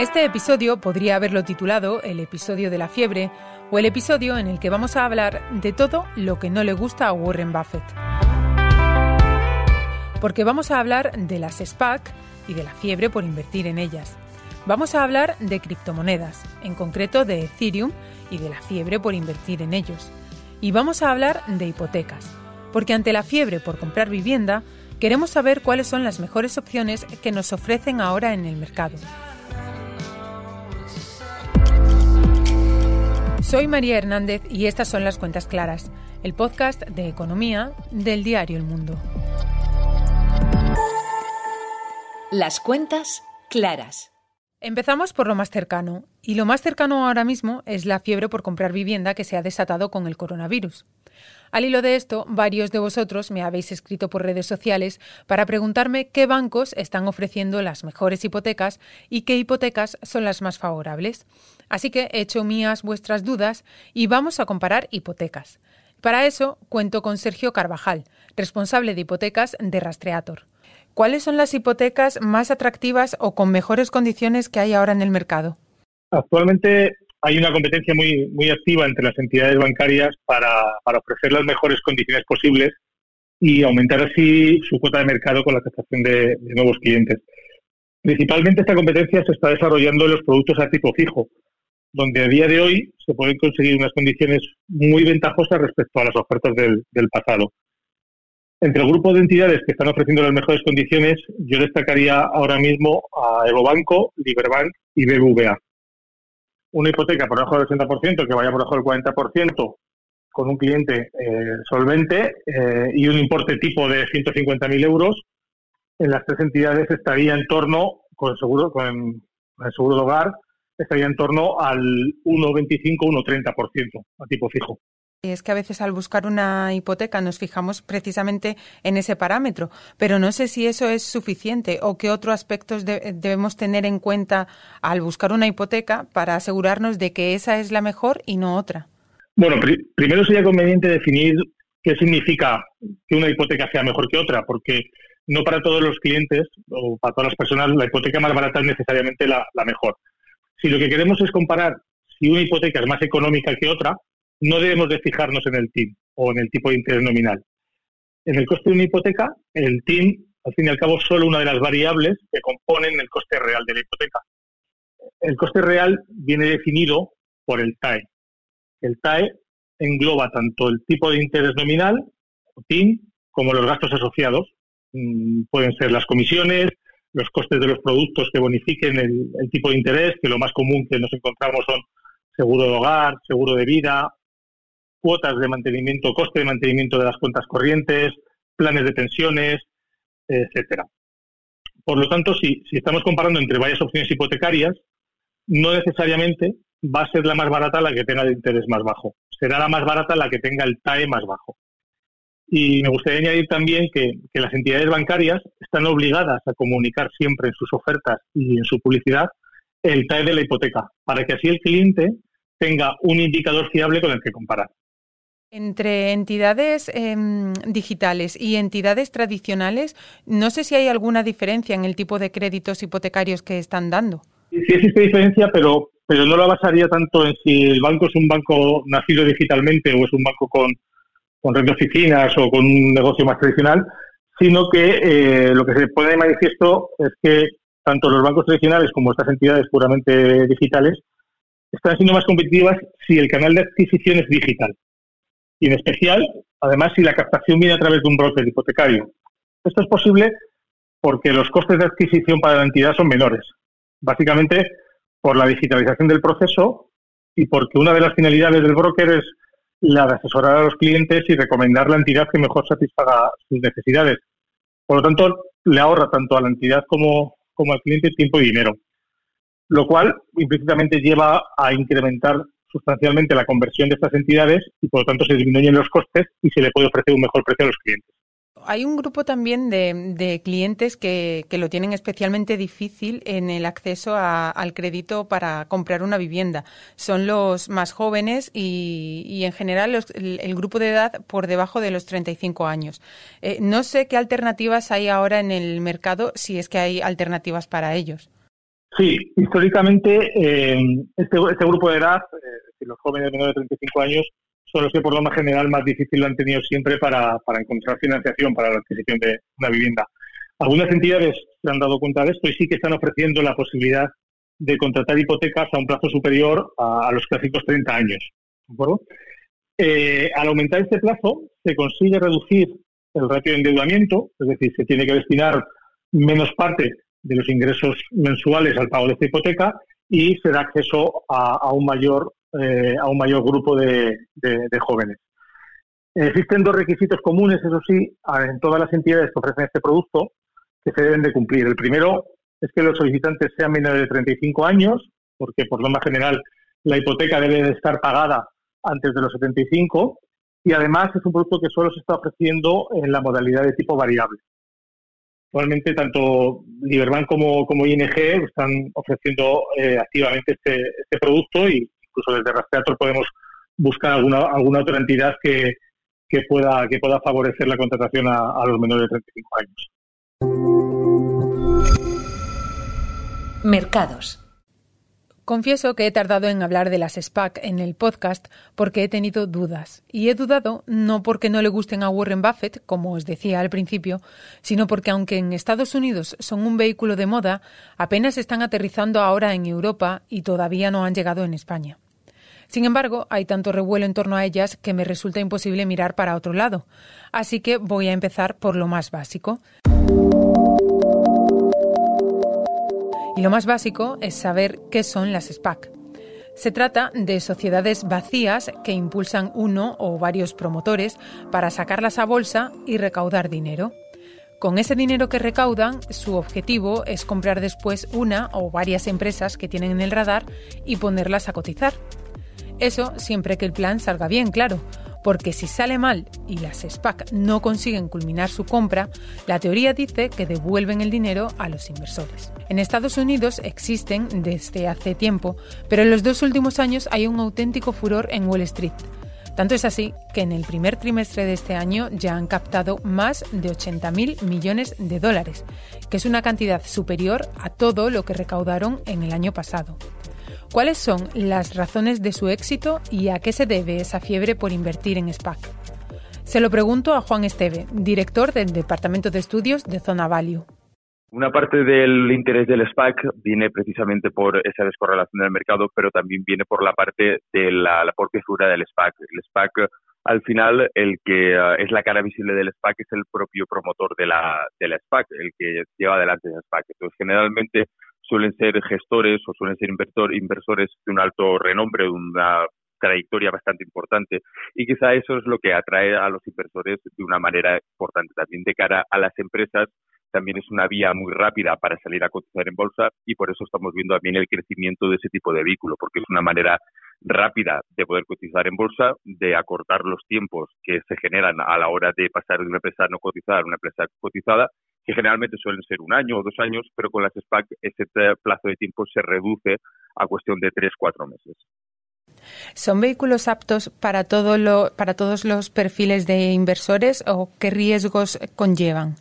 Este episodio podría haberlo titulado el episodio de la fiebre o el episodio en el que vamos a hablar de todo lo que no le gusta a Warren Buffett. Porque vamos a hablar de las SPAC y de la fiebre por invertir en ellas. Vamos a hablar de criptomonedas, en concreto de Ethereum y de la fiebre por invertir en ellos. Y vamos a hablar de hipotecas, porque ante la fiebre por comprar vivienda, queremos saber cuáles son las mejores opciones que nos ofrecen ahora en el mercado Soy María Hernández y estas son las cuentas claras, el podcast de economía del diario El Mundo. Las cuentas claras. Empezamos por lo más cercano, y lo más cercano ahora mismo es la fiebre por comprar vivienda que se ha desatado con el coronavirus. Al hilo de esto, varios de vosotros me habéis escrito por redes sociales para preguntarme qué bancos están ofreciendo las mejores hipotecas y qué hipotecas son las más favorables. Así que he hecho mías vuestras dudas y vamos a comparar hipotecas. Para eso cuento con Sergio Carvajal, responsable de hipotecas de Rastreator. ¿Cuáles son las hipotecas más atractivas o con mejores condiciones que hay ahora en el mercado? Actualmente hay una competencia muy, muy activa entre las entidades bancarias para, ofrecer las mejores condiciones posibles y aumentar así su cuota de mercado con la captación de, nuevos clientes. Principalmente esta competencia se está desarrollando en los productos a tipo fijo, donde a día de hoy se pueden conseguir unas condiciones muy ventajosas respecto a las ofertas del, del pasado. Entre el grupo de entidades que están ofreciendo las mejores condiciones, yo destacaría ahora mismo a Evobanco, Liberbank y BBVA una hipoteca por debajo del 80%, que vaya por debajo del 40%, con un cliente eh, solvente eh, y un importe tipo de 150.000 euros, en las tres entidades estaría en torno, con el seguro, con el seguro de hogar, estaría en torno al 1,25-1,30% a tipo fijo. Es que a veces al buscar una hipoteca nos fijamos precisamente en ese parámetro, pero no sé si eso es suficiente o qué otros aspectos debemos tener en cuenta al buscar una hipoteca para asegurarnos de que esa es la mejor y no otra. Bueno, primero sería conveniente definir qué significa que una hipoteca sea mejor que otra, porque no para todos los clientes o para todas las personas la hipoteca más barata es necesariamente la mejor. Si lo que queremos es comparar si una hipoteca es más económica que otra, no debemos de fijarnos en el TIM o en el tipo de interés nominal. En el coste de una hipoteca, el TIM, al fin y al cabo, es solo una de las variables que componen el coste real de la hipoteca. El coste real viene definido por el TAE. El TAE engloba tanto el tipo de interés nominal, o TIM, como los gastos asociados. Mm, pueden ser las comisiones, los costes de los productos que bonifiquen el tipo de interés, que lo más común que nos encontramos son seguro de hogar, seguro de vida, cuotas de mantenimiento, coste de mantenimiento de las cuentas corrientes, planes de pensiones, etcétera. Por lo tanto, si, estamos comparando entre varias opciones hipotecarias, no necesariamente va a ser la más barata la que tenga el interés más bajo. Será la más barata la que tenga el TAE más bajo. Y me gustaría añadir también que, que, las entidades bancarias están obligadas a comunicar siempre en sus ofertas y en su publicidad el TAE de la hipoteca, para que así el cliente tenga un indicador fiable con el que comparar. Entre entidades em, digitales y entidades tradicionales, no sé si hay alguna diferencia en el tipo de créditos hipotecarios que están dando. Sí existe diferencia, pero, pero no la basaría tanto en si el banco es un banco nacido digitalmente o es un banco con, con red de oficinas o con un negocio más tradicional, sino que eh, lo que se pone de manifiesto es que tanto los bancos tradicionales como estas entidades puramente digitales están siendo más competitivas si el canal de adquisición es digital y en especial, además, si la captación viene a través de un broker hipotecario. Esto es posible porque los costes de adquisición para la entidad son menores, básicamente por la digitalización del proceso y porque una de las finalidades del broker es la de asesorar a los clientes y recomendar la entidad que mejor satisfaga sus necesidades. Por lo tanto, le ahorra tanto a la entidad como, como al cliente tiempo y dinero, lo cual implícitamente lleva a incrementar sustancialmente la conversión de estas entidades y por lo tanto se disminuyen los costes y se le puede ofrecer un mejor precio a los clientes. Hay un grupo también de, clientes que, lo tienen especialmente difícil en el acceso al crédito para comprar una vivienda. Son los más jóvenes y, en general el, grupo de edad por debajo de los 35 años. Eh, no sé qué alternativas hay ahora en el mercado, si es que hay alternativas para ellos. Sí, históricamente eh, este, este, grupo de edad, eh, los jóvenes menores de 35 años, son los que por lo más general más difícil lo han tenido siempre para, para encontrar financiación para la adquisición de una vivienda. Algunas entidades se han dado cuenta de esto y sí que están ofreciendo la posibilidad de contratar hipotecas a un plazo superior a, los clásicos 30 años. Eh, al aumentar este plazo, se consigue reducir el ratio de endeudamiento, es decir, se tiene que destinar menos parte de los ingresos mensuales al pago de esta hipoteca y se da acceso a, un mayor eh, a un mayor grupo de, jóvenes. Existen dos requisitos comunes, eso sí, en todas las entidades que ofrecen este producto que se deben de cumplir. El primero es que los solicitantes sean menores de 35 años, porque por más general la hipoteca debe de estar pagada antes de los 75 y además es un producto que solo se está ofreciendo en la modalidad de tipo variable. Actualmente tanto Liberbank como, como ING están ofreciendo eh, activamente este, este, producto y incluso desde Rastreator podemos buscar alguna, alguna otra entidad que, que, pueda, que pueda favorecer la contratación a, a los menores de 35 años. Mercados. Confieso que he tardado en hablar de las SPAC en el podcast porque he tenido dudas. Y he dudado no porque no le gusten a Warren Buffett, como os decía al principio, sino porque aunque en Estados Unidos son un vehículo de moda, apenas están aterrizando ahora en Europa y todavía no han llegado en España. Sin embargo, hay tanto revuelo en torno a ellas que me resulta imposible mirar para otro lado. Así que voy a empezar por lo más básico. Y lo más básico es saber qué son las SPAC. Se trata de sociedades vacías que impulsan uno o varios promotores para sacarlas a bolsa y recaudar dinero. Con ese dinero que recaudan, su objetivo es comprar después una o varias empresas que tienen en el radar y ponerlas a cotizar. Eso siempre que el plan salga bien, claro, porque si sale mal y las SPAC no consiguen culminar su compra, la teoría dice que devuelven el dinero a los inversores. En Estados Unidos existen desde hace tiempo, pero en los dos últimos años hay un auténtico furor en Wall Street. Tanto es así que en el primer trimestre de este año ya han captado más de 80.000 millones de dólares, que es una cantidad superior a todo lo que recaudaron en el año pasado. ¿Cuáles son las razones de su éxito y a qué se debe esa fiebre por invertir en SPAC? Se lo pregunto a Juan Esteve, director del Departamento de Estudios de Zona Value. Una parte del interés del SPAC viene precisamente por esa descorrelación del mercado, pero también viene por la parte de la, propia figura del SPAC. El SPAC, al final, el que eh, es la cara visible del SPAC es el propio promotor de la, de la SPAC, el que lleva adelante esa SPAC. Entonces, generalmente, suelen ser gestores o suelen ser inversores de un alto renombre, de una trayectoria bastante importante y quizá eso es lo que atrae a los inversores de una manera importante. También de cara a las empresas también es una vía muy rápida para salir a cotizar en bolsa y por eso estamos viendo también el crecimiento de ese tipo de vehículo, porque es una manera rápida de poder cotizar en bolsa, de acortar los tiempos que se generan a la hora de pasar de una empresa no cotizada a una empresa cotizada que generalmente suelen ser un año o dos años, pero con las SPAC ese plazo de tiempo se reduce a cuestión de tres, cuatro meses. ¿Son vehículos aptos para, todo lo, para todos los perfiles de inversores o qué riesgos conllevan?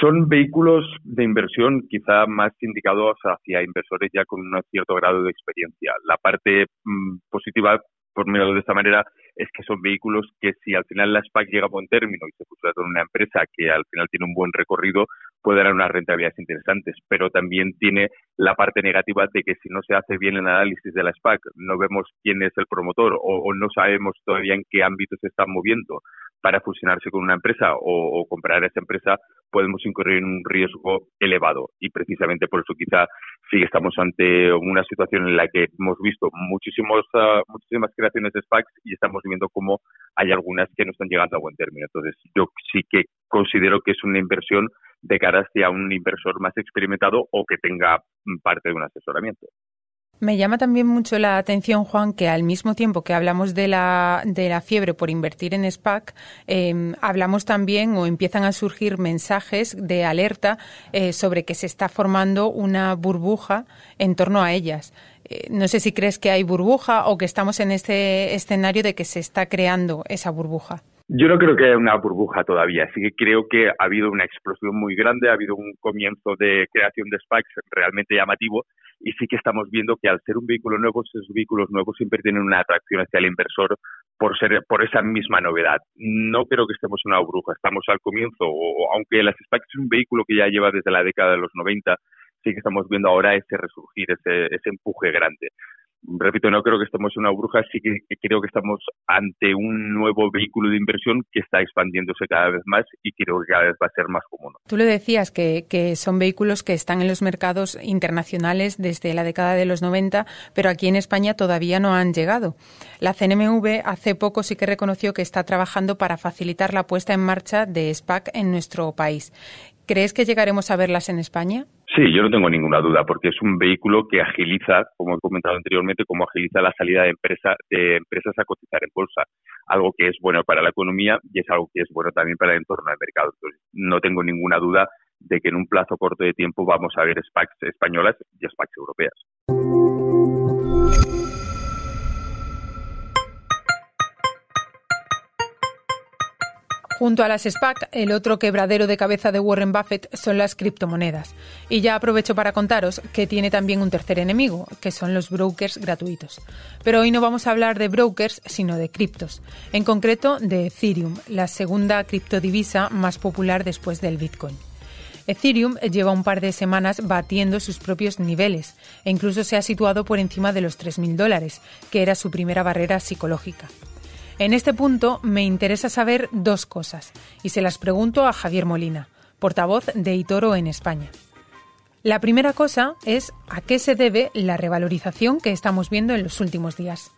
Son vehículos de inversión quizá más indicados hacia inversores ya con un cierto grado de experiencia. La parte mm, positiva, por medio de esta manera, es que son vehículos que si al final la SPAC llega a buen término y se fusiona con una empresa que al final tiene un buen recorrido, puede dar unas rentabilidades interesantes, pero también tiene la parte negativa de que si no se hace bien el análisis de la SPAC, no vemos quién es el promotor o, no sabemos todavía en qué ámbito se están moviendo para fusionarse con una empresa o, comprar esa empresa, podemos incurrir en un riesgo elevado. Y precisamente por eso quizá sí estamos ante una situación en la que hemos visto muchísimos, ah, muchísimas creaciones de SPACs y estamos viendo cómo hay algunas que no están llegando a buen término. Entonces, yo sí que considero que es una inversión de cara hacia un inversor más experimentado o que tenga parte de un asesoramiento. Me llama también mucho la atención, Juan, que al mismo tiempo que hablamos de la, de la fiebre por invertir en SPAC, em, hablamos también o empiezan a surgir mensajes de alerta eh, sobre que se está formando una burbuja en torno a ellas. Eh, no sé si crees que hay burbuja o que estamos en este escenario de que se está creando esa burbuja. Yo no creo que haya una burbuja todavía, sí que creo que ha habido una explosión muy grande, ha habido un comienzo de creación de SPACs realmente llamativo y sí que estamos viendo que al ser un vehículo nuevo, esos vehículos nuevos siempre tienen una atracción hacia el inversor por ser por esa misma novedad. No creo que estemos en una burbuja, estamos al comienzo, o, aunque las SPACs es un vehículo que ya lleva desde la década de los 90, sí que estamos viendo ahora ese resurgir, ese, ese empuje grande repito, no creo que estemos en una bruja, sí que creo que estamos ante un nuevo vehículo de inversión que está expandiéndose cada vez más y creo que cada vez va a ser más común. Tú le decías que son vehículos que están en los mercados internacionales desde la década de los 90, pero aquí en España todavía no han llegado. La CNMV hace poco sí que reconoció que está trabajando para facilitar la puesta en marcha de SPAC en nuestro país. ¿Crees que llegaremos a verlas en España? Sí, yo no tengo ninguna duda, porque es un vehículo que agiliza, como he comentado anteriormente, como agiliza la salida de, empresa, de empresas a cotizar en bolsa, algo que es bueno para la economía y es algo que es bueno también para el entorno del mercado. Entonces, no tengo ninguna duda de que en un plazo corto de tiempo vamos a ver SPACs españolas y SPACs europeas. Junto a las SPAC, el otro quebradero de cabeza de Warren Buffett son las criptomonedas. Y ya aprovecho para contaros que tiene también un tercer enemigo, que son los brokers gratuitos. Pero hoy no vamos a hablar de brokers, sino de criptos. En concreto, de Ethereum, la segunda criptodivisa más popular después del Bitcoin. Ethereum lleva un par de semanas batiendo sus propios niveles e incluso se ha situado por encima de los 3.000 dólares, que era su primera barrera psicológica. En este punto me interesa saber dos cosas y se las pregunto a Javier Molina, portavoz de Itoro en España. La primera cosa es a qué se debe la revalorización que estamos viendo en los últimos días.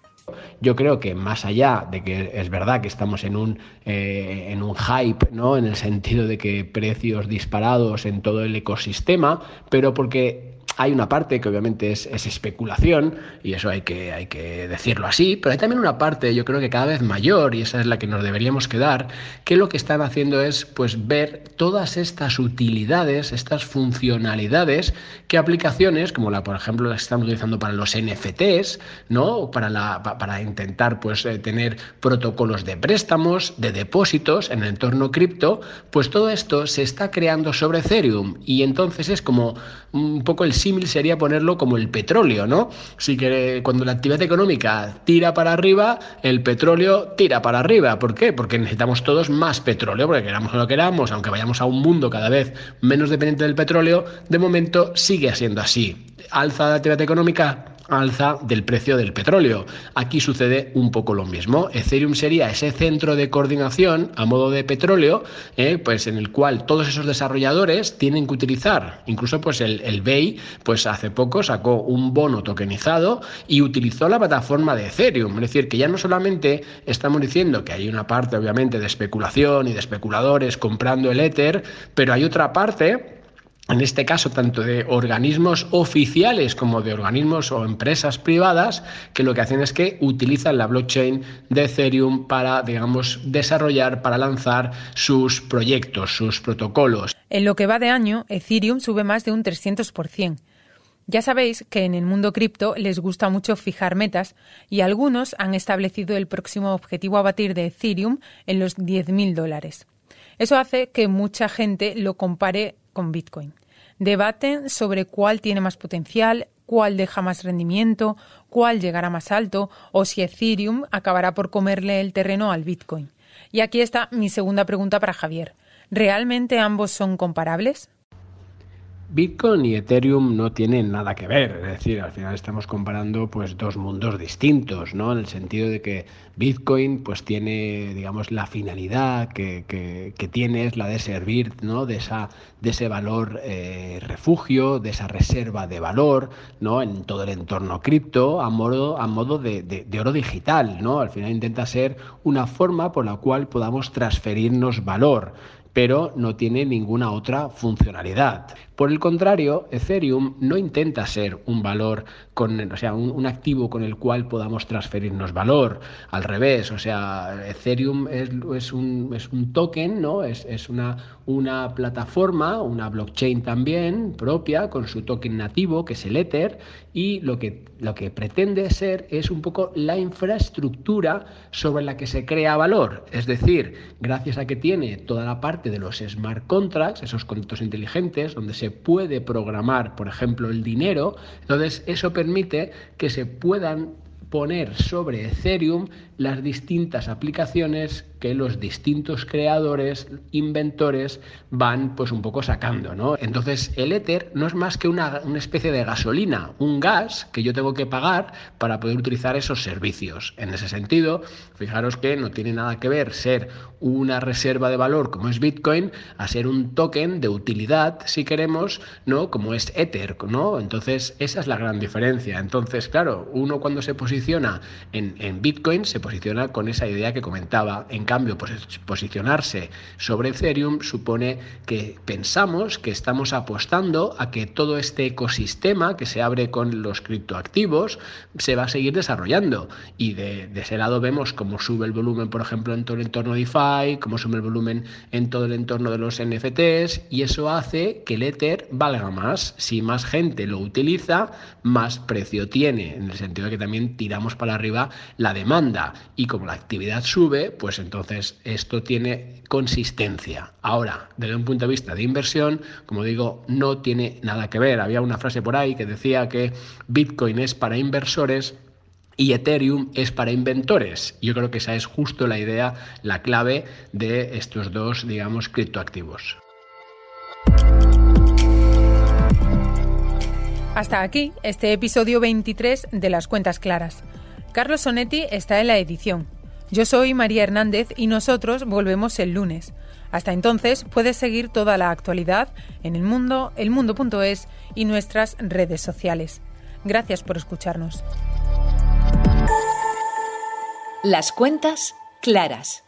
Yo creo que más allá de que es verdad que estamos en un, eh, en un hype, ¿no? en el sentido de que precios disparados en todo el ecosistema, pero porque hay una parte que obviamente es, especulación, y eso hay que, hay que decirlo así, pero hay también una parte, yo creo que cada vez mayor, y esa es la que nos deberíamos quedar, que lo que están haciendo es pues ver todas estas utilidades, estas funcionalidades que aplicaciones, como la, por ejemplo, las están utilizando para los NFTs, ¿no? Para, la, para intentar pues eh, tener protocolos de préstamos, de depósitos en el entorno cripto, pues todo esto se está creando sobre Ethereum y entonces es como un poco el símil sería ponerlo como el petróleo, ¿no? Si que cuando la actividad económica tira para arriba, el petróleo tira para arriba. ¿Por qué? Porque necesitamos todos más petróleo, porque queramos o no queramos, aunque vayamos a un mundo cada vez menos dependiente del petróleo, de momento sigue siendo así. Alza la actividad económica, alza del precio del petróleo. Aquí sucede un poco lo mismo. Ethereum sería ese centro de coordinación a modo de petróleo, eh, pues en el cual todos esos desarrolladores tienen que utilizar, incluso pues el, el BEI, pues hace poco sacó un bono tokenizado y utilizó la plataforma de Ethereum. Es decir, que ya no solamente estamos diciendo que hay una parte obviamente de especulación y de especuladores comprando el Ether, pero hay otra parte en este caso tanto de organismos oficiales como de organismos o empresas privadas, que lo que hacen es que utilizan la blockchain de Ethereum para, digamos, desarrollar, para lanzar sus proyectos, sus protocolos. En lo que va de año, Ethereum sube más de un 300%. Ya sabéis que en el mundo cripto les gusta mucho fijar metas y algunos han establecido el próximo objetivo a batir de Ethereum en los 10.000 dólares. Eso hace que mucha gente lo compare con Bitcoin. Debaten sobre cuál tiene más potencial, cuál deja más rendimiento, cuál llegará más alto o si Ethereum acabará por comerle el terreno al Bitcoin. Y aquí está mi segunda pregunta para Javier. ¿Realmente ambos son comparables? Bitcoin y Ethereum no tienen nada que ver, es decir, al final estamos comparando pues dos mundos distintos, ¿no? En el sentido de que Bitcoin pues tiene, digamos, la finalidad que, que, tiene es la de servir, ¿no? De, esa, de ese valor eh, refugio, de esa reserva de valor, ¿no? En todo el entorno cripto a modo, a modo de, de oro digital, ¿no? Al final intenta ser una forma por la cual podamos transferirnos valor pero no tiene ninguna otra funcionalidad. Por el contrario, Ethereum no intenta ser un valor con, o sea, un, activo con el cual podamos transferirnos valor. Al revés, o sea, Ethereum es, un, es un, token, ¿no? Es, es una, una plataforma, una blockchain también propia, con su token nativo, que es el Ether, y lo que, lo que pretende ser es un poco la infraestructura sobre la que se crea valor. Es decir, gracias a que tiene toda la parte de los smart contracts, esos contratos inteligentes, donde se puede programar, por ejemplo, el dinero, entonces eso permite que se puedan poner sobre Ethereum las distintas aplicaciones que los distintos creadores, inventores van pues un poco sacando, ¿no? Entonces el Ether no es más que una, una, especie de gasolina, un gas que yo tengo que pagar para poder utilizar esos servicios. En ese sentido, fijaros que no tiene nada que ver ser una reserva de valor como es Bitcoin a ser un token de utilidad, si queremos, ¿no? Como es Ether, ¿no? Entonces esa es la gran diferencia. Entonces, claro, uno cuando se posiciona en, en Bitcoin se posiciona con esa idea que comentaba. En cambio, posicionarse sobre Ethereum supone que pensamos que estamos apostando a que todo este ecosistema que se abre con los criptoactivos se va a seguir desarrollando. Y de, ese lado vemos cómo sube el volumen, por ejemplo, en todo el entorno DeFi, cómo sube el volumen en todo el entorno de los NFTs, y eso hace que el Ether valga más. Si más gente lo utiliza, más precio tiene, en el sentido de que también tiramos para arriba la demanda y como la actividad sube, pues entonces esto tiene consistencia. Ahora, desde un punto de vista de inversión, como digo, no tiene nada que ver. Había una frase por ahí que decía que Bitcoin es para inversores y Ethereum es para inventores. Yo creo que esa es justo la idea, la clave de estos dos, digamos, criptoactivos. Hasta aquí este episodio 23 de Las Cuentas Claras. Carlos Sonetti está en la edición. Yo soy María Hernández y nosotros volvemos el lunes. Hasta entonces puedes seguir toda la actualidad en el mundo, elmundo.es y nuestras redes sociales. Gracias por escucharnos. Las cuentas claras.